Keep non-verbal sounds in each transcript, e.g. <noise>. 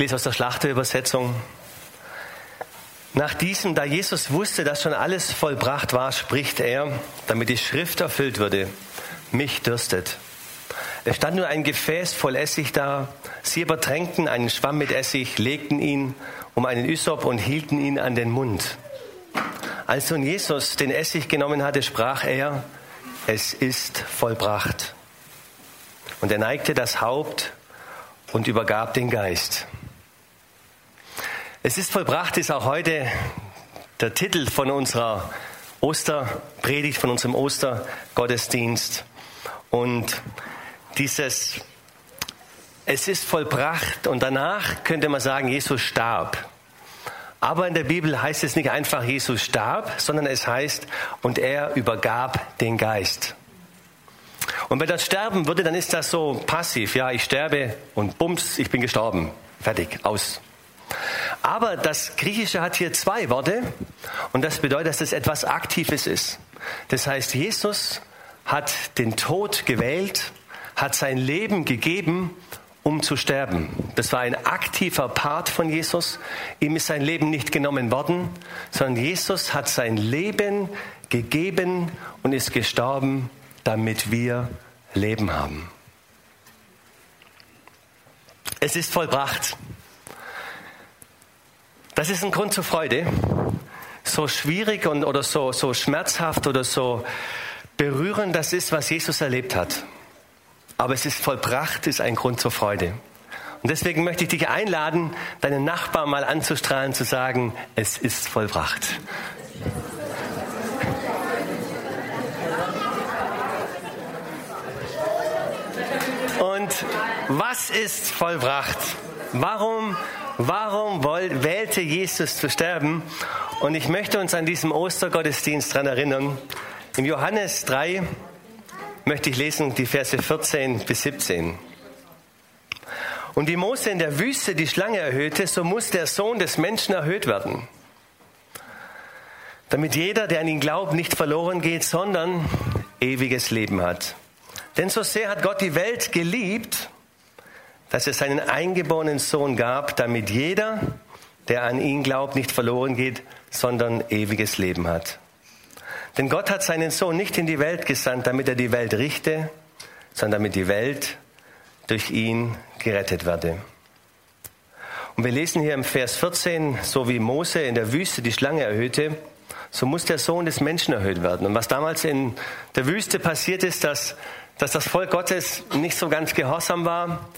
Lese aus der Schlachterübersetzung. Nach diesem, da Jesus wusste, dass schon alles vollbracht war, spricht er, damit die Schrift erfüllt würde, mich dürstet. Es stand nur ein Gefäß voll Essig da. Sie aber tränkten einen Schwamm mit Essig, legten ihn um einen Ysop und hielten ihn an den Mund. Als nun Jesus den Essig genommen hatte, sprach er, es ist vollbracht. Und er neigte das Haupt und übergab den Geist. Es ist vollbracht, ist auch heute der Titel von unserer Osterpredigt, von unserem Ostergottesdienst. Und dieses Es ist vollbracht und danach könnte man sagen, Jesus starb. Aber in der Bibel heißt es nicht einfach, Jesus starb, sondern es heißt, und er übergab den Geist. Und wenn das sterben würde, dann ist das so passiv. Ja, ich sterbe und bums, ich bin gestorben. Fertig, aus. Aber das Griechische hat hier zwei Worte und das bedeutet, dass es etwas Aktives ist. Das heißt, Jesus hat den Tod gewählt, hat sein Leben gegeben, um zu sterben. Das war ein aktiver Part von Jesus. Ihm ist sein Leben nicht genommen worden, sondern Jesus hat sein Leben gegeben und ist gestorben, damit wir Leben haben. Es ist vollbracht. Das ist ein Grund zur Freude. So schwierig und, oder so, so schmerzhaft oder so berührend das ist, was Jesus erlebt hat. Aber es ist vollbracht, ist ein Grund zur Freude. Und deswegen möchte ich dich einladen, deinen Nachbarn mal anzustrahlen, zu sagen, es ist vollbracht. Und was ist vollbracht? Warum Warum wählte Jesus zu sterben? Und ich möchte uns an diesem Ostergottesdienst daran erinnern. Im Johannes 3 möchte ich lesen die Verse 14 bis 17. Und wie Mose in der Wüste die Schlange erhöhte, so muss der Sohn des Menschen erhöht werden. Damit jeder, der an ihn glaubt, nicht verloren geht, sondern ewiges Leben hat. Denn so sehr hat Gott die Welt geliebt, dass es seinen eingeborenen Sohn gab, damit jeder, der an ihn glaubt, nicht verloren geht, sondern ewiges Leben hat. Denn Gott hat seinen Sohn nicht in die Welt gesandt, damit er die Welt richte, sondern damit die Welt durch ihn gerettet werde. Und wir lesen hier im Vers 14, so wie Mose in der Wüste die Schlange erhöhte, so muss der Sohn des Menschen erhöht werden. Und was damals in der Wüste passiert ist, dass, dass das Volk Gottes nicht so ganz gehorsam war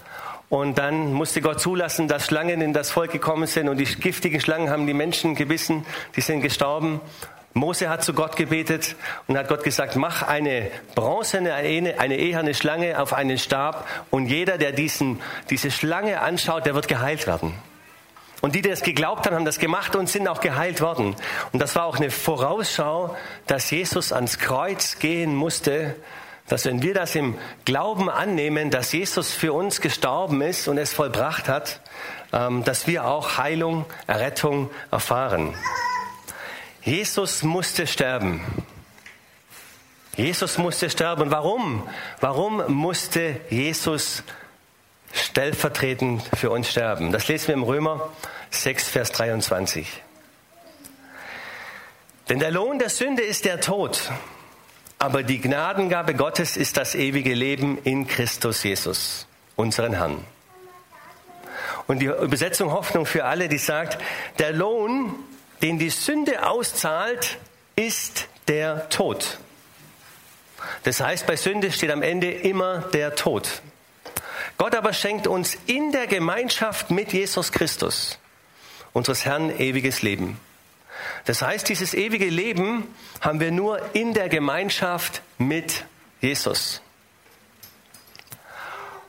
und dann musste Gott zulassen, dass Schlangen in das Volk gekommen sind und die giftigen Schlangen haben die Menschen gebissen, die sind gestorben. Mose hat zu Gott gebetet und hat Gott gesagt, mach eine bronzene, eine, eine eherne Schlange auf einen Stab und jeder, der diesen, diese Schlange anschaut, der wird geheilt werden. Und die, die das geglaubt haben, haben das gemacht und sind auch geheilt worden. Und das war auch eine Vorausschau, dass Jesus ans Kreuz gehen musste, dass wenn wir das im Glauben annehmen, dass Jesus für uns gestorben ist und es vollbracht hat, ähm, dass wir auch Heilung, Errettung erfahren. Jesus musste sterben. Jesus musste sterben. Warum? Warum musste Jesus stellvertretend für uns sterben? Das lesen wir im Römer 6, Vers 23. Denn der Lohn der Sünde ist der Tod. Aber die Gnadengabe Gottes ist das ewige Leben in Christus Jesus, unseren Herrn. Und die Übersetzung Hoffnung für alle, die sagt, der Lohn, den die Sünde auszahlt, ist der Tod. Das heißt, bei Sünde steht am Ende immer der Tod. Gott aber schenkt uns in der Gemeinschaft mit Jesus Christus, unseres Herrn, ewiges Leben. Das heißt, dieses ewige Leben haben wir nur in der Gemeinschaft mit Jesus.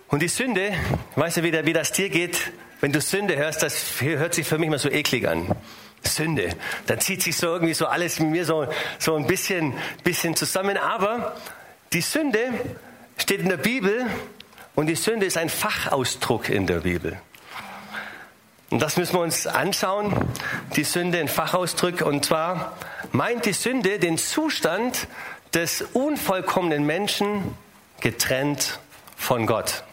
Und die Sünde, weißt du, wie, wie das dir geht, wenn du Sünde hörst, das hört sich für mich mal so eklig an. Sünde. Da zieht sich so irgendwie so alles mit mir so, so ein bisschen, bisschen zusammen. Aber die Sünde steht in der Bibel und die Sünde ist ein Fachausdruck in der Bibel. Und das müssen wir uns anschauen, die Sünde in Fachausdruck. Und zwar meint die Sünde den Zustand des unvollkommenen Menschen getrennt von Gott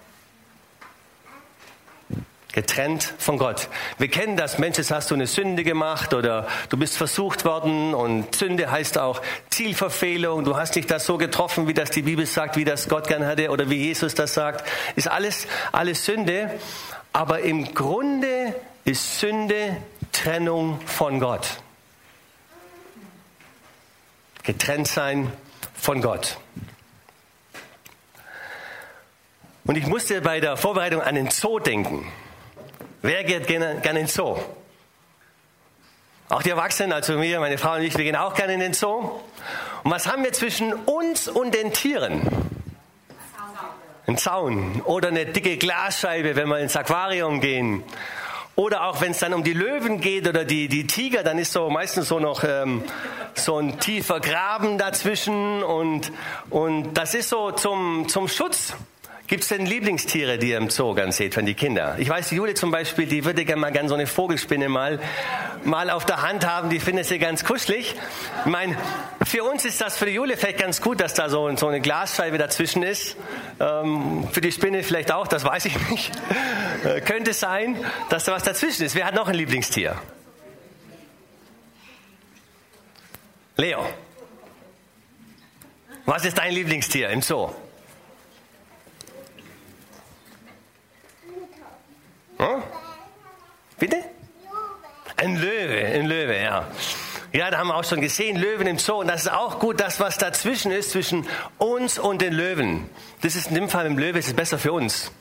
getrennt von Gott. Wir kennen das, Mensch, jetzt hast du eine Sünde gemacht oder du bist versucht worden und Sünde heißt auch Zielverfehlung, du hast dich das so getroffen, wie das die Bibel sagt, wie das Gott gern hatte oder wie Jesus das sagt, ist alles, alles Sünde, aber im Grunde ist Sünde Trennung von Gott. Getrennt sein von Gott. Und ich musste bei der Vorbereitung an den Zoo denken. Wer geht gerne, gerne in den Zoo? Auch die Erwachsenen, also mir, meine Frau und ich, wir gehen auch gerne in den Zoo. Und was haben wir zwischen uns und den Tieren? Ein Zaun oder eine dicke Glasscheibe, wenn wir ins Aquarium gehen. Oder auch wenn es dann um die Löwen geht oder die, die Tiger, dann ist so meistens so noch ähm, so ein tiefer Graben dazwischen und, und das ist so zum, zum Schutz Gibt es denn Lieblingstiere, die ihr im Zoo ganz seht, von die Kinder? Ich weiß, die Jule zum Beispiel, die würde gerne mal gerne so eine Vogelspinne mal, mal auf der Hand haben. Die findet sie ganz kuschelig. Ich meine, für uns ist das für die Jule vielleicht ganz gut, dass da so, so eine Glasscheibe dazwischen ist. Ähm, für die Spinne vielleicht auch, das weiß ich <laughs> nicht. Äh, könnte sein, dass da was dazwischen ist. Wer hat noch ein Lieblingstier? Leo. Was ist dein Lieblingstier im Zoo? Hm? Bitte? Ein Löwe, ein Löwe, ja. Ja, da haben wir auch schon gesehen, Löwen im Zoo. Und das ist auch gut, das, was dazwischen ist, zwischen uns und den Löwen. Das ist in dem Fall im Löwe, ist es besser für uns,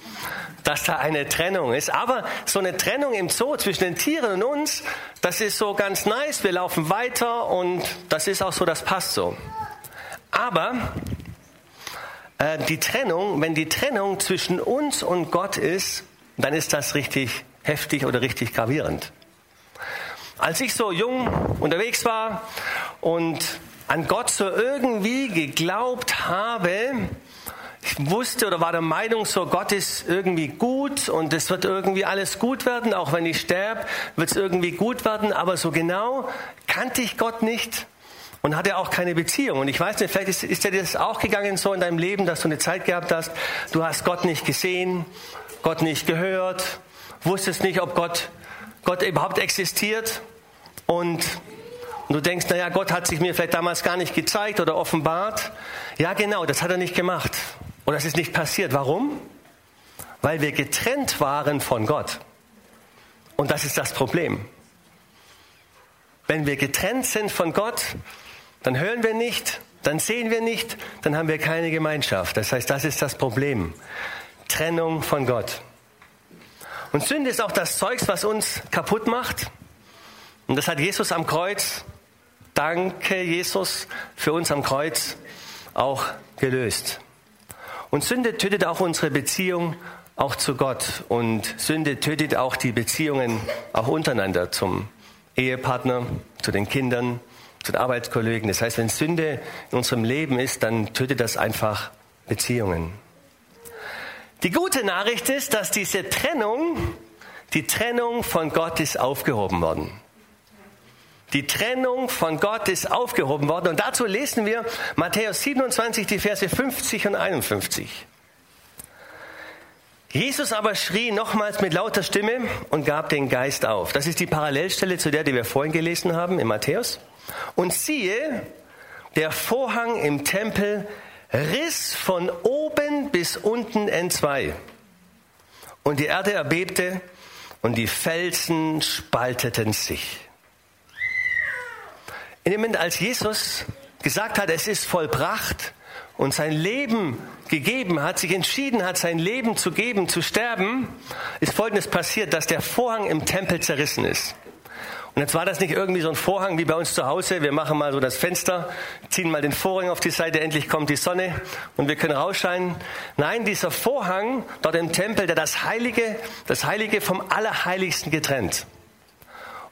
dass da eine Trennung ist. Aber so eine Trennung im Zoo zwischen den Tieren und uns, das ist so ganz nice. Wir laufen weiter und das ist auch so, das passt so. Aber äh, die Trennung, wenn die Trennung zwischen uns und Gott ist, dann ist das richtig heftig oder richtig gravierend. Als ich so jung unterwegs war und an Gott so irgendwie geglaubt habe, ich wusste oder war der Meinung, so Gott ist irgendwie gut und es wird irgendwie alles gut werden, auch wenn ich sterbe, wird es irgendwie gut werden, aber so genau kannte ich Gott nicht und hatte auch keine Beziehung. Und ich weiß nicht, vielleicht ist, ist dir das auch gegangen so in deinem Leben, dass du eine Zeit gehabt hast, du hast Gott nicht gesehen, Gott nicht gehört, wusstest nicht, ob Gott, Gott überhaupt existiert und du denkst, naja, Gott hat sich mir vielleicht damals gar nicht gezeigt oder offenbart. Ja, genau, das hat er nicht gemacht. Und das ist nicht passiert. Warum? Weil wir getrennt waren von Gott. Und das ist das Problem. Wenn wir getrennt sind von Gott, dann hören wir nicht, dann sehen wir nicht, dann haben wir keine Gemeinschaft. Das heißt, das ist das Problem. Trennung von Gott. Und Sünde ist auch das Zeugs, was uns kaputt macht. Und das hat Jesus am Kreuz, danke Jesus, für uns am Kreuz auch gelöst. Und Sünde tötet auch unsere Beziehung auch zu Gott. Und Sünde tötet auch die Beziehungen auch untereinander zum Ehepartner, zu den Kindern, zu den Arbeitskollegen. Das heißt, wenn Sünde in unserem Leben ist, dann tötet das einfach Beziehungen. Die gute Nachricht ist, dass diese Trennung, die Trennung von Gott ist aufgehoben worden. Die Trennung von Gott ist aufgehoben worden. Und dazu lesen wir Matthäus 27, die Verse 50 und 51. Jesus aber schrie nochmals mit lauter Stimme und gab den Geist auf. Das ist die Parallelstelle zu der, die wir vorhin gelesen haben in Matthäus. Und siehe, der Vorhang im Tempel riss von oben bis unten entzwei. Und die Erde erbebte und die Felsen spalteten sich. In dem Moment, als Jesus gesagt hat, es ist vollbracht und sein Leben gegeben hat, sich entschieden hat, sein Leben zu geben, zu sterben, ist Folgendes passiert, dass der Vorhang im Tempel zerrissen ist. Und jetzt war das nicht irgendwie so ein Vorhang wie bei uns zu Hause. Wir machen mal so das Fenster, ziehen mal den Vorhang auf die Seite, endlich kommt die Sonne und wir können rausscheinen. Nein, dieser Vorhang dort im Tempel, der das Heilige, das Heilige vom Allerheiligsten getrennt.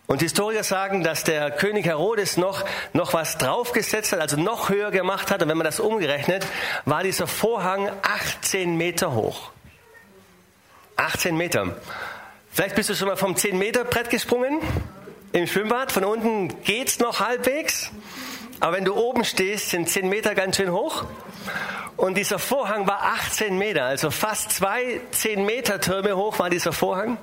Und Historiker sagen, dass der König Herodes noch, noch was draufgesetzt hat, also noch höher gemacht hat. Und wenn man das umgerechnet, war dieser Vorhang 18 Meter hoch. 18 Meter. Vielleicht bist du schon mal vom 10 Meter Brett gesprungen im Schwimmbad. Von unten geht's noch halbwegs. Aber wenn du oben stehst, sind 10 Meter ganz schön hoch. Und dieser Vorhang war 18 Meter, also fast zwei 10 Meter Türme hoch war dieser Vorhang.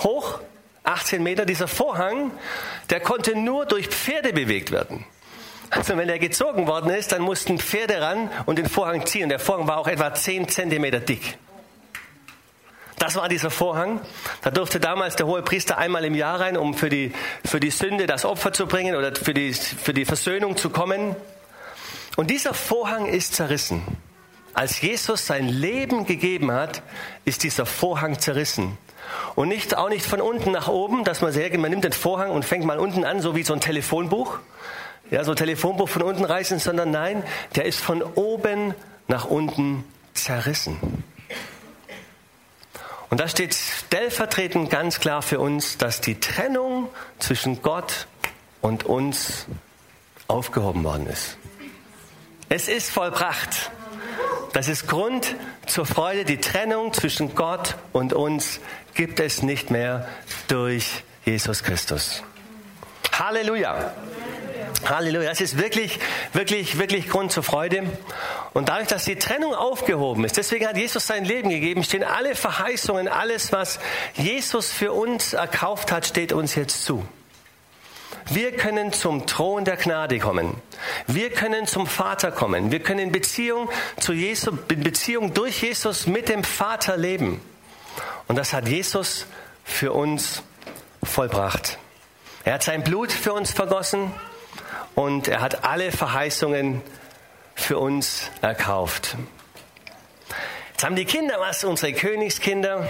Hoch 18 Meter, dieser Vorhang, der konnte nur durch Pferde bewegt werden. Also wenn er gezogen worden ist, dann mussten Pferde ran und den Vorhang ziehen. Der Vorhang war auch etwa 10 Zentimeter dick. Das war dieser Vorhang. Da durfte damals der hohe Priester einmal im Jahr rein, um für die, für die Sünde das Opfer zu bringen oder für die, für die Versöhnung zu kommen. Und dieser Vorhang ist zerrissen. Als Jesus sein Leben gegeben hat, ist dieser Vorhang zerrissen. Und nicht, auch nicht von unten nach oben, dass man sehr, man nimmt den Vorhang und fängt mal unten an, so wie so ein Telefonbuch. Ja, so ein Telefonbuch von unten reißen, sondern nein, der ist von oben nach unten zerrissen. Und da steht stellvertretend ganz klar für uns, dass die Trennung zwischen Gott und uns aufgehoben worden ist. Es ist vollbracht. Das ist Grund zur Freude. Die Trennung zwischen Gott und uns gibt es nicht mehr durch Jesus Christus. Halleluja. Halleluja. Das ist wirklich, wirklich, wirklich Grund zur Freude. Und dadurch, dass die Trennung aufgehoben ist, deswegen hat Jesus sein Leben gegeben, stehen alle Verheißungen, alles, was Jesus für uns erkauft hat, steht uns jetzt zu. Wir können zum Thron der Gnade kommen. Wir können zum Vater kommen. Wir können in Beziehung zu Jesus, in Beziehung durch Jesus mit dem Vater leben. Und das hat Jesus für uns vollbracht. Er hat sein Blut für uns vergossen und er hat alle Verheißungen für uns erkauft. Jetzt haben die Kinder was, unsere Königskinder,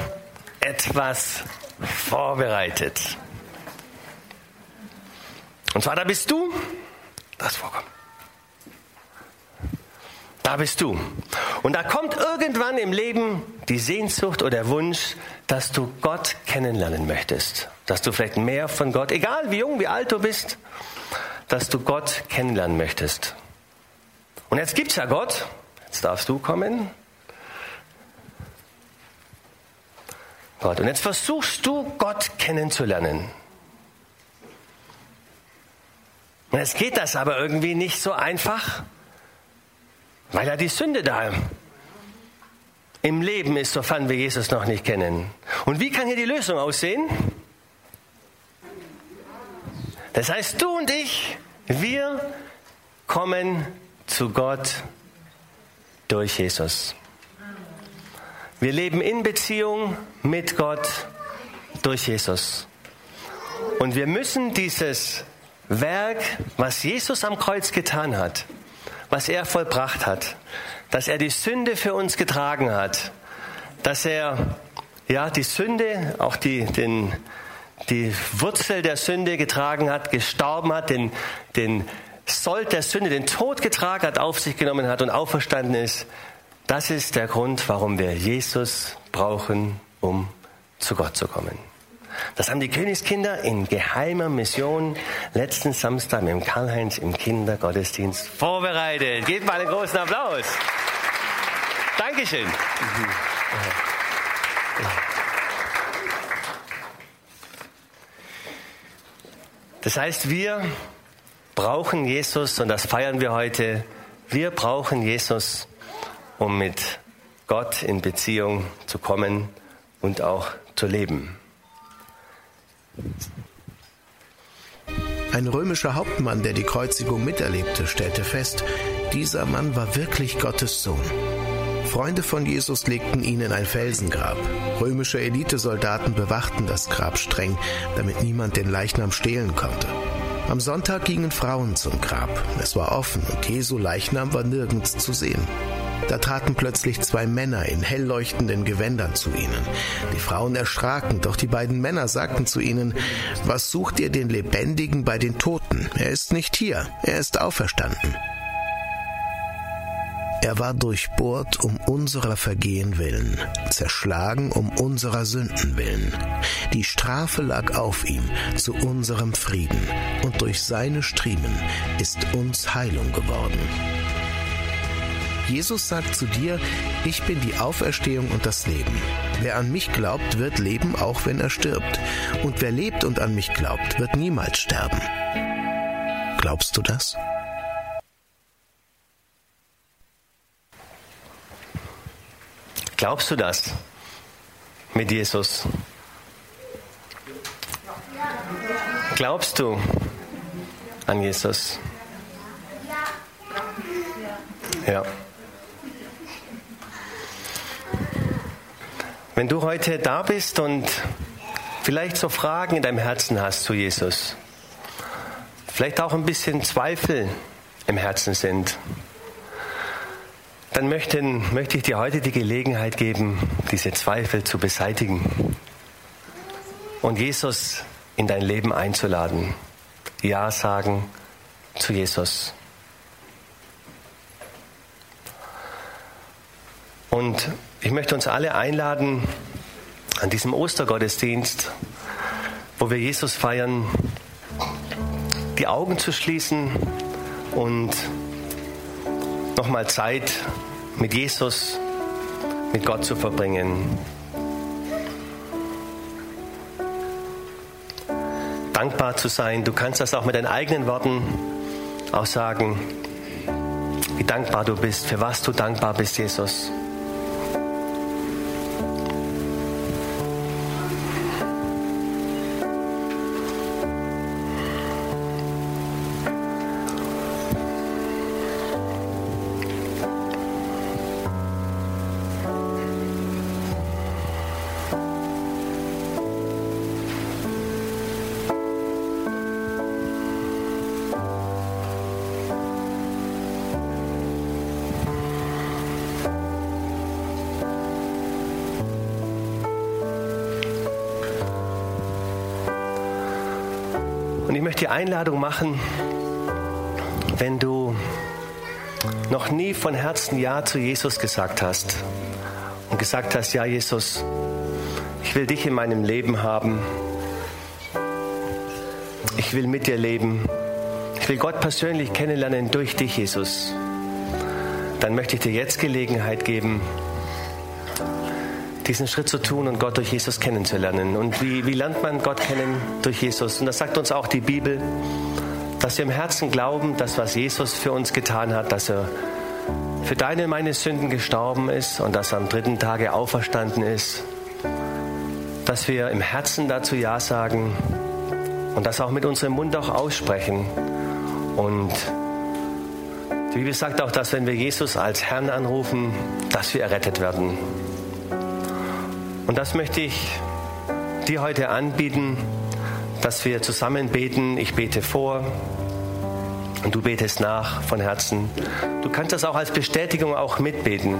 etwas vorbereitet. Und zwar, da bist du, das vorkommt. Da bist du. Und da kommt irgendwann im Leben die Sehnsucht oder der Wunsch, dass du Gott kennenlernen möchtest. Dass du vielleicht mehr von Gott, egal wie jung, wie alt du bist, dass du Gott kennenlernen möchtest. Und jetzt gibt es ja Gott. Jetzt darfst du kommen. Gott. Und jetzt versuchst du Gott kennenzulernen. Und jetzt geht das aber irgendwie nicht so einfach, weil ja die Sünde da im Leben ist, sofern wir Jesus noch nicht kennen. Und wie kann hier die Lösung aussehen? Das heißt, du und ich, wir kommen zu Gott durch Jesus. Wir leben in Beziehung mit Gott durch Jesus. Und wir müssen dieses Werk, was Jesus am Kreuz getan hat, was er vollbracht hat, dass er die Sünde für uns getragen hat, dass er ja die Sünde, auch die, den, die Wurzel der Sünde getragen hat, gestorben hat, den, den Sold der Sünde, den Tod getragen hat, auf sich genommen hat und auferstanden ist. Das ist der Grund, warum wir Jesus brauchen, um zu Gott zu kommen. Das haben die Königskinder in geheimer Mission letzten Samstag mit Karl-Heinz im Kindergottesdienst vorbereitet. Gebt mal einen großen Applaus. Dankeschön. Das heißt, wir brauchen Jesus und das feiern wir heute. Wir brauchen Jesus, um mit Gott in Beziehung zu kommen und auch zu leben. Ein römischer Hauptmann, der die Kreuzigung miterlebte, stellte fest, dieser Mann war wirklich Gottes Sohn. Freunde von Jesus legten ihn in ein Felsengrab. Römische Elitesoldaten bewachten das Grab streng, damit niemand den Leichnam stehlen konnte. Am Sonntag gingen Frauen zum Grab. Es war offen und Jesu Leichnam war nirgends zu sehen. Da traten plötzlich zwei Männer in hellleuchtenden Gewändern zu ihnen. Die Frauen erschraken, doch die beiden Männer sagten zu ihnen, Was sucht ihr den Lebendigen bei den Toten? Er ist nicht hier, er ist auferstanden. Er war durchbohrt um unserer Vergehen willen, zerschlagen um unserer Sünden willen. Die Strafe lag auf ihm zu unserem Frieden, und durch seine Striemen ist uns Heilung geworden. Jesus sagt zu dir, ich bin die Auferstehung und das Leben. Wer an mich glaubt, wird leben, auch wenn er stirbt. Und wer lebt und an mich glaubt, wird niemals sterben. Glaubst du das? Glaubst du das mit Jesus? Glaubst du an Jesus? Ja. Wenn du heute da bist und vielleicht so Fragen in deinem Herzen hast zu Jesus, vielleicht auch ein bisschen Zweifel im Herzen sind, dann möchten, möchte ich dir heute die Gelegenheit geben, diese Zweifel zu beseitigen und Jesus in dein Leben einzuladen. Ja sagen zu Jesus. Und ich möchte uns alle einladen, an diesem Ostergottesdienst, wo wir Jesus feiern, die Augen zu schließen und nochmal Zeit mit Jesus, mit Gott zu verbringen. Dankbar zu sein. Du kannst das auch mit deinen eigenen Worten auch sagen, wie dankbar du bist, für was du dankbar bist, Jesus. Die Einladung machen, wenn du noch nie von Herzen Ja zu Jesus gesagt hast und gesagt hast, ja Jesus, ich will dich in meinem Leben haben, ich will mit dir leben, ich will Gott persönlich kennenlernen durch dich, Jesus, dann möchte ich dir jetzt Gelegenheit geben, diesen Schritt zu tun und Gott durch Jesus kennenzulernen. Und wie, wie lernt man Gott kennen durch Jesus? Und das sagt uns auch die Bibel, dass wir im Herzen glauben, dass was Jesus für uns getan hat, dass er für deine und meine Sünden gestorben ist und dass er am dritten Tage auferstanden ist, dass wir im Herzen dazu Ja sagen und das auch mit unserem Mund auch aussprechen. Und die Bibel sagt auch, dass wenn wir Jesus als Herrn anrufen, dass wir errettet werden. Und das möchte ich dir heute anbieten, dass wir zusammen beten. Ich bete vor und du betest nach von Herzen. Du kannst das auch als Bestätigung auch mitbeten.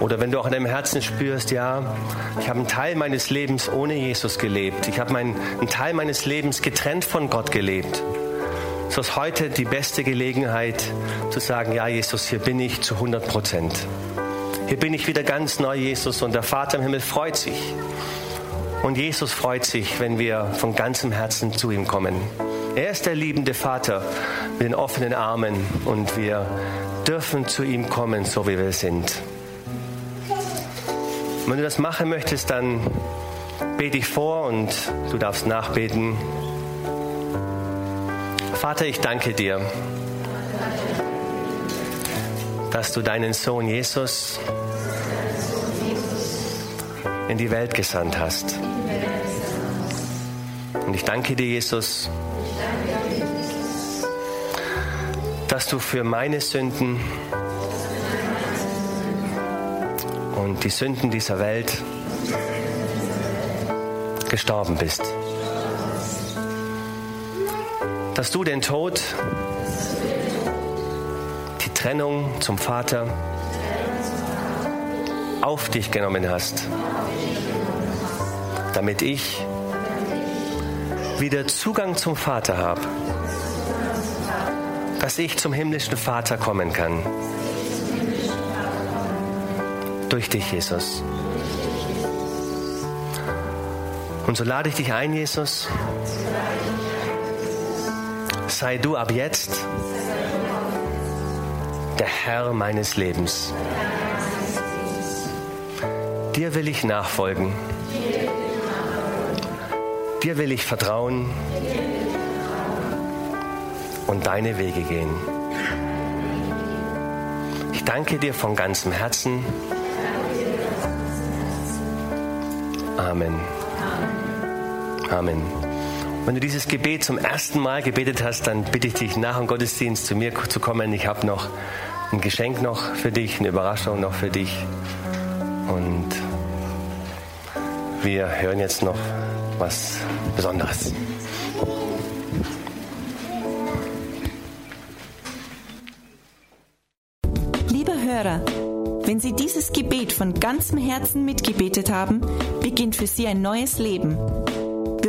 Oder wenn du auch in deinem Herzen spürst, ja, ich habe einen Teil meines Lebens ohne Jesus gelebt. Ich habe einen Teil meines Lebens getrennt von Gott gelebt. So ist heute die beste Gelegenheit zu sagen, ja, Jesus, hier bin ich zu 100 Prozent. Hier bin ich wieder ganz neu, Jesus, und der Vater im Himmel freut sich. Und Jesus freut sich, wenn wir von ganzem Herzen zu ihm kommen. Er ist der liebende Vater mit den offenen Armen und wir dürfen zu ihm kommen, so wie wir sind. wenn du das machen möchtest, dann bete ich vor und du darfst nachbeten. Vater, ich danke dir dass du deinen Sohn Jesus in die Welt gesandt hast. Und ich danke dir, Jesus, dass du für meine Sünden und die Sünden dieser Welt gestorben bist. Dass du den Tod Trennung zum Vater auf dich genommen hast, damit ich wieder Zugang zum Vater habe, dass ich zum himmlischen Vater kommen kann. Durch dich, Jesus. Und so lade ich dich ein, Jesus. Sei du ab jetzt der Herr meines Lebens. Dir will ich nachfolgen. Dir will ich vertrauen und deine Wege gehen. Ich danke dir von ganzem Herzen. Amen. Amen. Wenn du dieses Gebet zum ersten Mal gebetet hast, dann bitte ich dich nach dem Gottesdienst zu mir zu kommen. Ich habe noch ein Geschenk noch für dich, eine Überraschung noch für dich. Und wir hören jetzt noch was Besonderes. Lieber Hörer, wenn Sie dieses Gebet von ganzem Herzen mitgebetet haben, beginnt für Sie ein neues Leben.